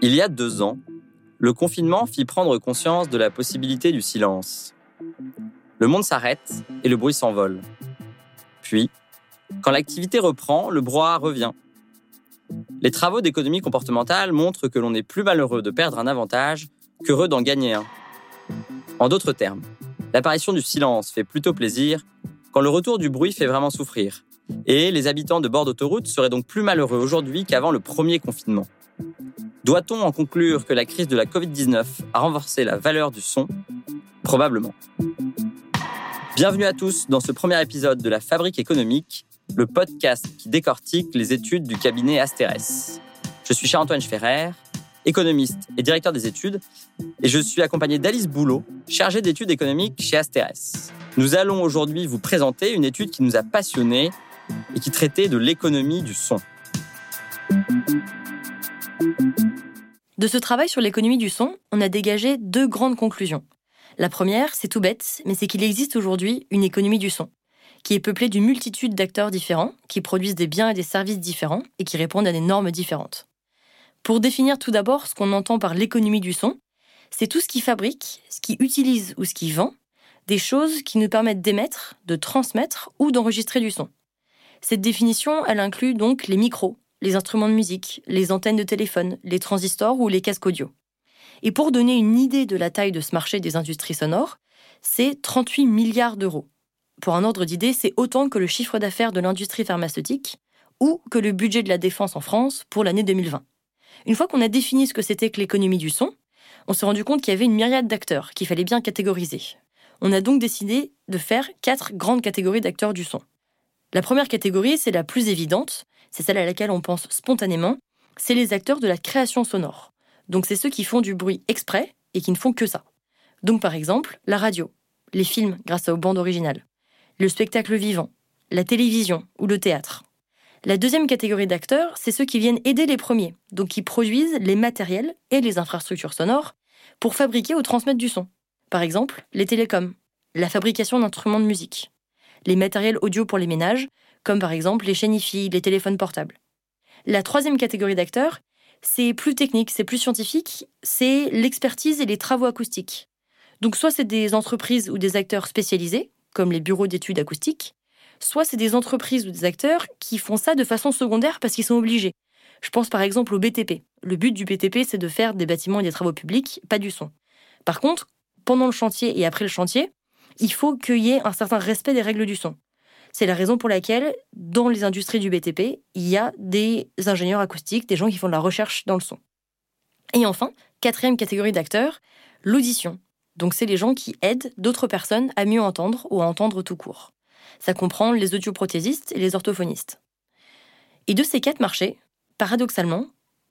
Il y a deux ans, le confinement fit prendre conscience de la possibilité du silence. Le monde s'arrête et le bruit s'envole. Puis, quand l'activité reprend, le brouhaha revient. Les travaux d'économie comportementale montrent que l'on est plus malheureux de perdre un avantage qu'heureux d'en gagner un. En d'autres termes, l'apparition du silence fait plutôt plaisir quand le retour du bruit fait vraiment souffrir. Et les habitants de bord d'autoroute seraient donc plus malheureux aujourd'hui qu'avant le premier confinement. Doit-on en conclure que la crise de la Covid-19 a renforcé la valeur du son? Probablement. Bienvenue à tous dans ce premier épisode de La Fabrique économique, le podcast qui décortique les études du cabinet Asterès. Je suis Charles-Antoine Schferrer, économiste et directeur des études, et je suis accompagné d'Alice Boulot, chargée d'études économiques chez Asterès. Nous allons aujourd'hui vous présenter une étude qui nous a passionnés et qui traitait de l'économie du son. De ce travail sur l'économie du son, on a dégagé deux grandes conclusions. La première, c'est tout bête, mais c'est qu'il existe aujourd'hui une économie du son, qui est peuplée d'une multitude d'acteurs différents, qui produisent des biens et des services différents et qui répondent à des normes différentes. Pour définir tout d'abord ce qu'on entend par l'économie du son, c'est tout ce qui fabrique, ce qui utilise ou ce qui vend, des choses qui nous permettent d'émettre, de transmettre ou d'enregistrer du son. Cette définition, elle inclut donc les micros, les instruments de musique, les antennes de téléphone, les transistors ou les casques audio. Et pour donner une idée de la taille de ce marché des industries sonores, c'est 38 milliards d'euros. Pour un ordre d'idée, c'est autant que le chiffre d'affaires de l'industrie pharmaceutique ou que le budget de la défense en France pour l'année 2020. Une fois qu'on a défini ce que c'était que l'économie du son, on s'est rendu compte qu'il y avait une myriade d'acteurs qu'il fallait bien catégoriser. On a donc décidé de faire quatre grandes catégories d'acteurs du son. La première catégorie, c'est la plus évidente, c'est celle à laquelle on pense spontanément, c'est les acteurs de la création sonore. Donc c'est ceux qui font du bruit exprès et qui ne font que ça. Donc par exemple, la radio, les films grâce aux bandes originales, le spectacle vivant, la télévision ou le théâtre. La deuxième catégorie d'acteurs, c'est ceux qui viennent aider les premiers, donc qui produisent les matériels et les infrastructures sonores pour fabriquer ou transmettre du son. Par exemple, les télécoms, la fabrication d'instruments de musique, les matériels audio pour les ménages, comme par exemple les chaînes les téléphones portables. La troisième catégorie d'acteurs, c'est plus technique, c'est plus scientifique, c'est l'expertise et les travaux acoustiques. Donc soit c'est des entreprises ou des acteurs spécialisés, comme les bureaux d'études acoustiques, soit c'est des entreprises ou des acteurs qui font ça de façon secondaire parce qu'ils sont obligés. Je pense par exemple au BTP. Le but du BTP, c'est de faire des bâtiments et des travaux publics, pas du son. Par contre, pendant le chantier et après le chantier, il faut qu'il y ait un certain respect des règles du son. C'est la raison pour laquelle, dans les industries du BTP, il y a des ingénieurs acoustiques, des gens qui font de la recherche dans le son. Et enfin, quatrième catégorie d'acteurs, l'audition. Donc c'est les gens qui aident d'autres personnes à mieux entendre ou à entendre tout court. Ça comprend les audioprothésistes et les orthophonistes. Et de ces quatre marchés, paradoxalement,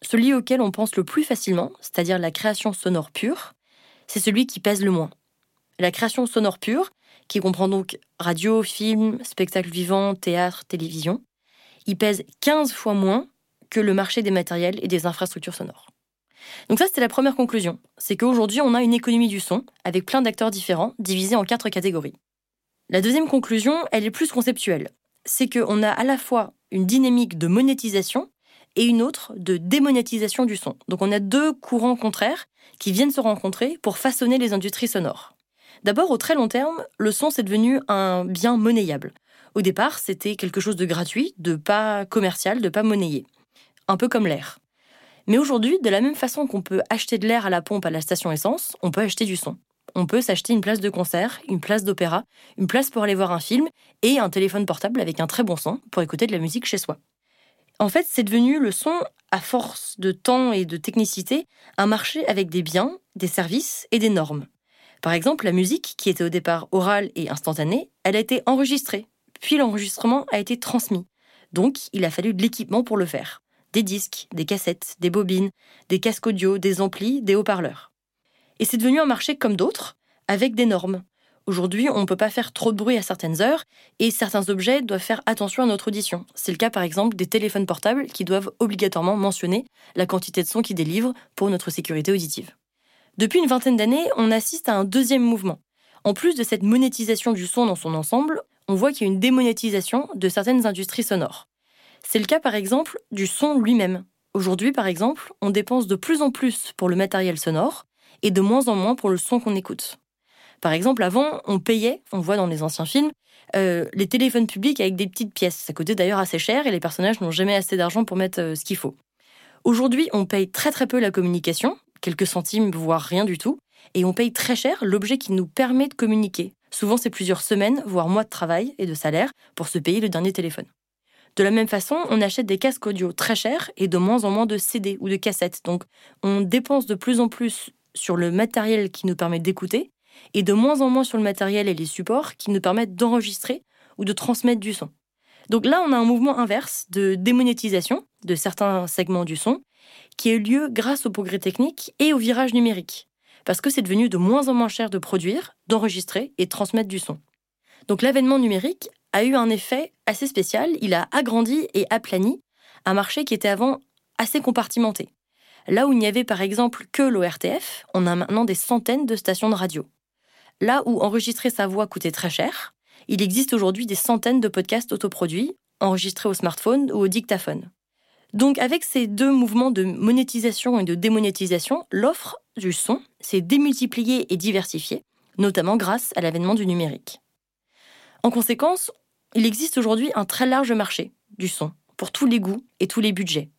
celui auquel on pense le plus facilement, c'est-à-dire la création sonore pure, c'est celui qui pèse le moins. La création sonore pure, qui comprend donc radio, film, spectacle vivant, théâtre, télévision, il pèse 15 fois moins que le marché des matériels et des infrastructures sonores. Donc ça, c'était la première conclusion. C'est qu'aujourd'hui, on a une économie du son, avec plein d'acteurs différents, divisés en quatre catégories. La deuxième conclusion, elle est plus conceptuelle. C'est qu'on a à la fois une dynamique de monétisation et une autre de démonétisation du son. Donc on a deux courants contraires qui viennent se rencontrer pour façonner les industries sonores. D'abord, au très long terme, le son c'est devenu un bien monnayable. Au départ, c'était quelque chose de gratuit, de pas commercial, de pas monnayé. Un peu comme l'air. Mais aujourd'hui, de la même façon qu'on peut acheter de l'air à la pompe à la station essence, on peut acheter du son. On peut s'acheter une place de concert, une place d'opéra, une place pour aller voir un film et un téléphone portable avec un très bon son pour écouter de la musique chez soi. En fait, c'est devenu le son, à force de temps et de technicité, un marché avec des biens, des services et des normes. Par exemple, la musique, qui était au départ orale et instantanée, elle a été enregistrée, puis l'enregistrement a été transmis. Donc, il a fallu de l'équipement pour le faire. Des disques, des cassettes, des bobines, des casques audio, des amplis, des haut-parleurs. Et c'est devenu un marché comme d'autres, avec des normes. Aujourd'hui, on ne peut pas faire trop de bruit à certaines heures et certains objets doivent faire attention à notre audition. C'est le cas par exemple des téléphones portables qui doivent obligatoirement mentionner la quantité de son qu'ils délivrent pour notre sécurité auditive. Depuis une vingtaine d'années, on assiste à un deuxième mouvement. En plus de cette monétisation du son dans son ensemble, on voit qu'il y a une démonétisation de certaines industries sonores. C'est le cas par exemple du son lui-même. Aujourd'hui par exemple, on dépense de plus en plus pour le matériel sonore et de moins en moins pour le son qu'on écoute. Par exemple, avant, on payait, on voit dans les anciens films, euh, les téléphones publics avec des petites pièces. Ça coûtait d'ailleurs assez cher et les personnages n'ont jamais assez d'argent pour mettre euh, ce qu'il faut. Aujourd'hui, on paye très très peu la communication, quelques centimes, voire rien du tout, et on paye très cher l'objet qui nous permet de communiquer. Souvent, c'est plusieurs semaines, voire mois de travail et de salaire pour se payer le dernier téléphone. De la même façon, on achète des casques audio très chers et de moins en moins de CD ou de cassettes. Donc, on dépense de plus en plus sur le matériel qui nous permet d'écouter et de moins en moins sur le matériel et les supports qui nous permettent d'enregistrer ou de transmettre du son. Donc là, on a un mouvement inverse de démonétisation de certains segments du son qui a eu lieu grâce au progrès technique et au virage numérique, parce que c'est devenu de moins en moins cher de produire, d'enregistrer et de transmettre du son. Donc l'avènement numérique a eu un effet assez spécial, il a agrandi et aplani un marché qui était avant assez compartimenté. Là où il n'y avait par exemple que l'ORTF, on a maintenant des centaines de stations de radio. Là où enregistrer sa voix coûtait très cher, il existe aujourd'hui des centaines de podcasts autoproduits, enregistrés au smartphone ou au dictaphone. Donc avec ces deux mouvements de monétisation et de démonétisation, l'offre du son s'est démultipliée et diversifiée, notamment grâce à l'avènement du numérique. En conséquence, il existe aujourd'hui un très large marché du son, pour tous les goûts et tous les budgets.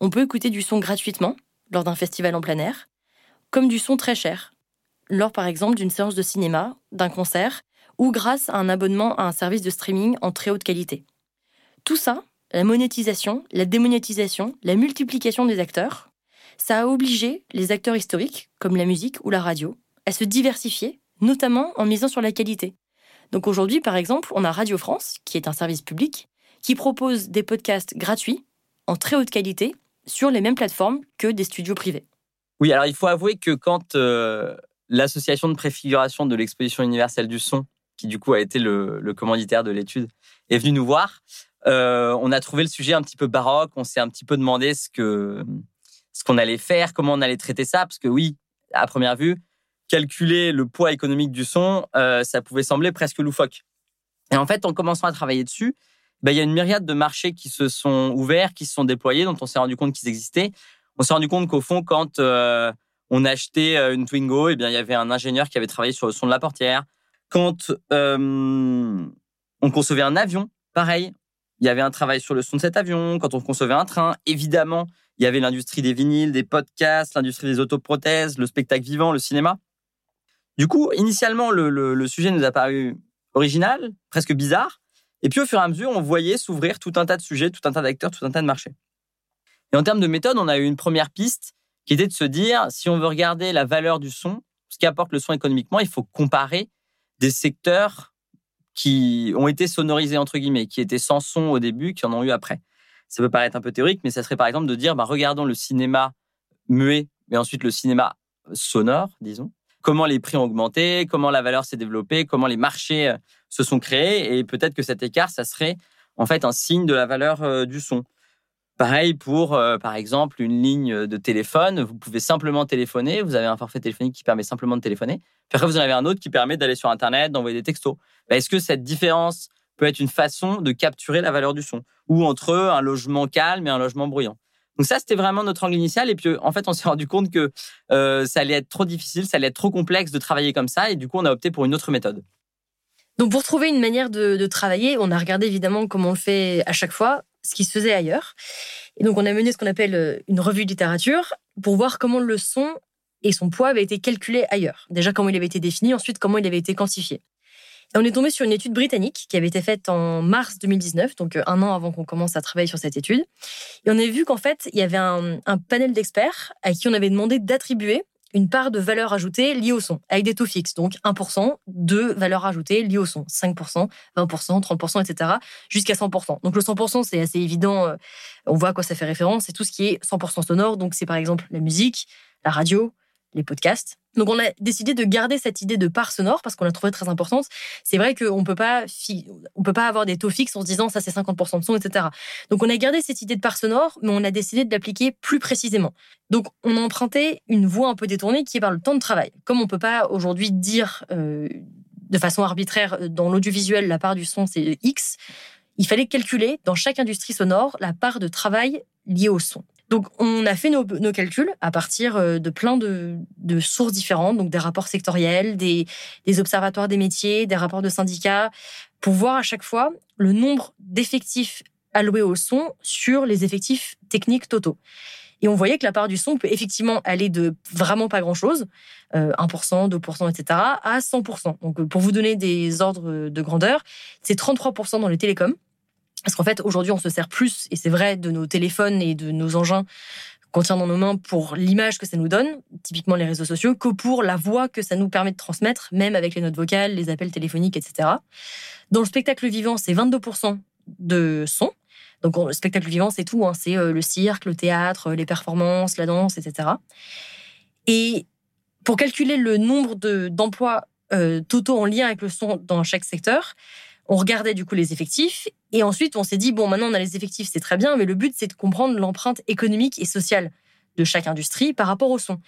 On peut écouter du son gratuitement, lors d'un festival en plein air, comme du son très cher, lors par exemple d'une séance de cinéma, d'un concert, ou grâce à un abonnement à un service de streaming en très haute qualité. Tout ça, la monétisation, la démonétisation, la multiplication des acteurs, ça a obligé les acteurs historiques, comme la musique ou la radio, à se diversifier, notamment en misant sur la qualité. Donc aujourd'hui, par exemple, on a Radio France, qui est un service public, qui propose des podcasts gratuits, en très haute qualité, sur les mêmes plateformes que des studios privés. Oui, alors il faut avouer que quand euh, l'association de préfiguration de l'exposition universelle du son, qui du coup a été le, commanditaire de l'étude, est venue nous voir, euh, on a trouvé le sujet un petit peu baroque. On s'est un petit peu demandé ce que ce qu'on allait faire, comment on allait traiter ça, parce que oui, à première vue, calculer le poids économique du son, euh, ça pouvait sembler presque loufoque. Et en fait, en commençant à travailler dessus, ben, il y a une myriade de marchés qui se sont ouverts, qui se sont déployés, dont on s'est rendu compte qu'ils existaient. On s'est rendu compte qu'au fond, quand euh, on achetait une Twingo, eh bien, il y avait un ingénieur qui avait travaillé sur le son de la portière. Quand euh, on concevait un avion, pareil, il y avait un travail sur le son de cet avion. Quand on concevait un train, évidemment, il y avait l'industrie des vinyles, des podcasts, l'industrie des autoprothèses, le spectacle vivant, le cinéma. Du coup, initialement, le, le sujet nous a paru original, presque bizarre. Et puis au fur et à mesure, on voyait s'ouvrir tout un tas de sujets, tout un tas d'acteurs, tout un tas de marchés. Et en termes de méthode, on a eu une première piste qui était de se dire, si on veut regarder la valeur du son, ce qu'apporte le son économiquement, il faut comparer des secteurs qui ont été sonorisés, entre guillemets, qui étaient sans son au début, qui en ont eu après. Ça peut paraître un peu théorique, mais ça serait par exemple de dire, bah, regardons le cinéma muet, mais ensuite le cinéma sonore, disons. Comment les prix ont augmenté, comment la valeur s'est développée, comment les marchés euh, se sont créés et peut-être que cet écart, ça serait en fait un signe de la valeur euh, du son. Pareil pour, euh, par exemple, une ligne de téléphone. Vous pouvez simplement téléphoner. Vous avez un forfait téléphonique qui permet simplement de téléphoner. Puis après, vous en avez un autre qui permet d'aller sur Internet, d'envoyer des textos. Bah, est-ce que cette différence peut être une façon de capturer la valeur du son Ou entre un logement calme et un logement bruyant? Donc ça, c'était vraiment notre angle initial. Et puis, en fait, on s'est rendu compte que euh, ça allait être trop difficile, ça allait être trop complexe de travailler comme ça. Et du coup, on a opté pour une autre méthode. Donc pour trouver une manière de, travailler, on a regardé évidemment comment on le fait à chaque fois, ce qui se faisait ailleurs. Et donc on a mené ce qu'on appelle euh, une revue de littérature pour voir comment le son et son poids avaient été calculés ailleurs. Déjà comment il avait été défini, ensuite comment il avait été quantifié. Et on est tombé sur une étude britannique qui avait été faite en mars 2019, donc euh, un an avant qu'on commence à travailler sur cette étude. Et on a vu qu'en fait, il y avait un, un panel d'experts à qui on avait demandé d'attribuer une part de valeur ajoutée liée au son, avec des taux fixes. Donc 1% de valeur ajoutée liée au son, 5%, 20%, 30%, etc., jusqu'à 100%. Donc le 100%, c'est assez évident, euh, on voit à quoi ça fait référence, c'est tout ce qui est 100% sonore, donc c'est par exemple la musique, la radio, les podcasts. Donc on a décidé de garder cette idée de part sonore parce qu'on l'a trouvée très importante. C'est vrai qu'on peut pas on peut pas avoir des taux fixes en se disant ça c'est 50% de son, etc. Donc on a gardé cette idée de part sonore, mais on a décidé de l'appliquer plus précisément. Donc on a emprunté une voie un peu détournée qui est par le temps de travail. Comme on peut pas aujourd'hui dire euh, de façon arbitraire, dans l'audiovisuel, la part du son, c'est X, il fallait calculer dans chaque industrie sonore la part de travail liée au son. Donc, on a fait nos, calculs à partir euh, de plein de, sources différentes, donc des rapports sectoriels, des, observatoires des métiers, des rapports de syndicats, pour voir à chaque fois le nombre d'effectifs alloués au son sur les effectifs techniques totaux. Et on voyait que la part du son peut effectivement aller de vraiment pas grand-chose, 1%, 2%, etc., à 100%. Donc, euh, pour vous donner des ordres de grandeur, c'est 33% dans les télécoms. Parce qu'en fait, aujourd'hui, on se sert plus, et c'est vrai, de nos téléphones et de nos engins qu'on tient dans nos mains pour l'image que ça nous donne, typiquement les réseaux sociaux, que pour la voix que ça nous permet de transmettre, même avec les notes vocales, les appels téléphoniques, etc. Dans le spectacle vivant, c'est 22% de son. Donc, le spectacle vivant, c'est tout. Hein. C'est euh, le cirque, le théâtre, les performances, la danse, etc. Et pour calculer le nombre d'emplois euh, totaux en lien avec le son dans chaque secteur, on regardait du coup les effectifs et ensuite on s'est dit bon maintenant on a les effectifs c'est très bien mais le but c'est de comprendre l'empreinte économique et sociale de chaque industrie par rapport au son.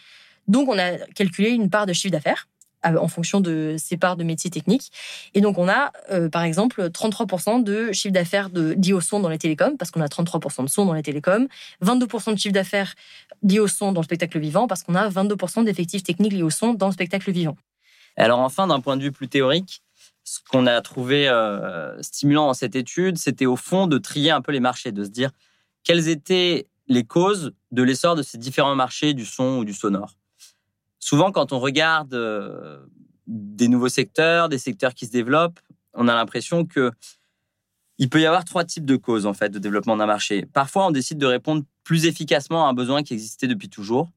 Donc on a calculé une part de chiffre d'affaires euh, en fonction de ces parts de métiers techniques. Et donc, on a, euh, par exemple, 33% de chiffre d'affaires lié au son dans les télécoms, parce qu'on a 33% de son dans les télécoms, 22% de chiffre d'affaires lié au son dans le spectacle vivant, parce qu'on a 22% d'effectifs techniques liés au son dans le spectacle vivant. Alors enfin, d'un point de vue plus théorique, ce qu'on a trouvé euh, stimulant dans cette étude, c'était au fond de trier un peu les marchés, de se dire quelles étaient les causes de l'essor de ces différents marchés du son ou du sonore souvent, quand on regarde euh, des nouveaux secteurs, des secteurs qui se développent, on a l'impression que il peut y avoir trois types de causes en fait de développement d'un marché. Parfois, on décide de répondre plus efficacement à un besoin qui existait depuis toujours.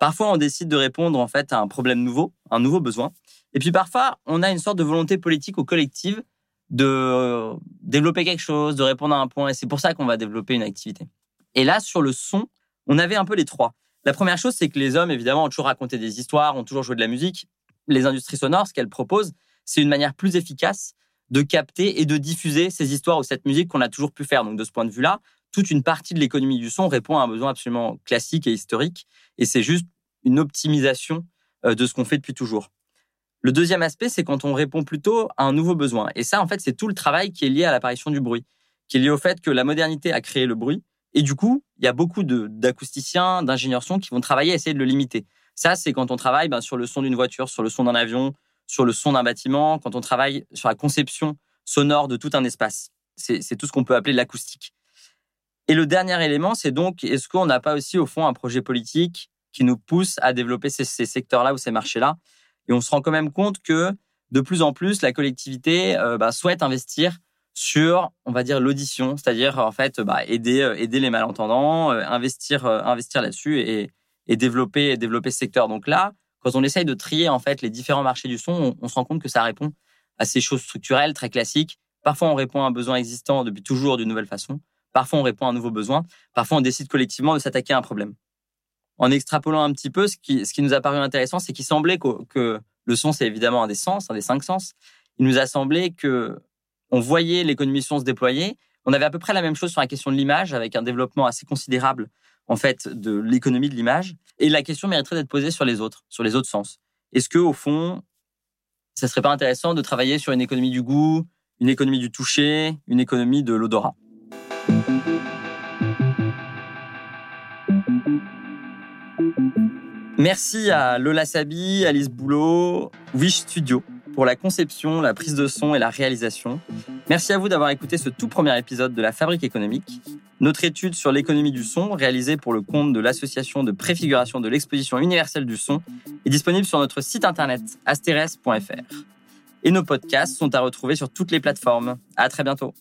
Parfois, on décide de répondre en fait à un problème nouveau, un nouveau besoin. Et puis parfois, on a une sorte de volonté politique ou collective de développer quelque chose, de répondre à un point. Et c'est pour ça qu'on va développer une activité. Et là, sur le son, on avait un peu les trois. La première chose, c'est que les hommes, évidemment, ont toujours raconté des histoires, ont toujours joué de la musique. Les industries sonores, ce qu'elles proposent, c'est une manière plus efficace de capter et de diffuser ces histoires ou cette musique qu'on a toujours pu faire. Donc, de ce point de vue-là, toute une partie de l'économie du son répond à un besoin absolument classique et historique. Et c'est juste une optimisation euh, de ce qu'on fait depuis toujours. Le deuxième aspect, c'est quand on répond plutôt à un nouveau besoin. Et ça, en fait, c'est tout le travail qui est lié à l'apparition du bruit, qui est lié au fait que la modernité a créé le bruit et du coup, il y a beaucoup d'acousticiens, d'ingénieurs son qui vont travailler à essayer de le limiter. Ça, c'est quand on travaille ben, sur le son d'une voiture, sur le son d'un avion, sur le son d'un bâtiment, quand on travaille sur la conception sonore de tout un espace. C'est tout ce qu'on peut appeler l'acoustique. Et le dernier élément, c'est donc, est-ce qu'on n'a pas aussi, au fond, un projet politique qui nous pousse à développer ces, secteurs-là ou ces marchés-là? Et on se rend quand même compte que, de plus en plus, la collectivité euh, ben, souhaite investir sur, on va dire, l'audition, c'est-à-dire en fait bah, aider, euh, aider les malentendants, euh, investir, investir là-dessus et, développer, développer ce secteur. Donc là, quand on essaye de trier en fait les différents marchés du son, on, se rend compte que ça répond à ces choses structurelles très classiques. Parfois, on répond à un besoin existant depuis toujours d'une nouvelle façon. Parfois, on répond à un nouveau besoin. Parfois, on décide collectivement de s'attaquer à un problème. En extrapolant un petit peu, ce qui, nous a paru intéressant, c'est qu'il semblait que, que le son, c'est évidemment un des sens, un des cinq sens. Il nous a semblé que on voyait l'économie son se déployer. On avait à peu près la même chose sur la question de l'image, avec un développement assez considérable en fait de l'économie de l'image. Et la question mériterait d'être posée sur les autres, sur les autres sens. Est-ce que au fond, ça serait pas intéressant de travailler sur une économie du goût, une économie du toucher, une économie de l'odorat? Merci à Lola Sabi, Alice Boulot, Wish Studio pour la conception, la prise de son et la réalisation. Merci à vous d'avoir écouté ce tout premier épisode de La Fabrique économique, notre étude sur l'économie du son réalisée pour le compte de l'association de préfiguration de l'exposition universelle du son est disponible sur notre site internet asteres.fr. Et nos podcasts sont à retrouver sur toutes les plateformes. À très bientôt.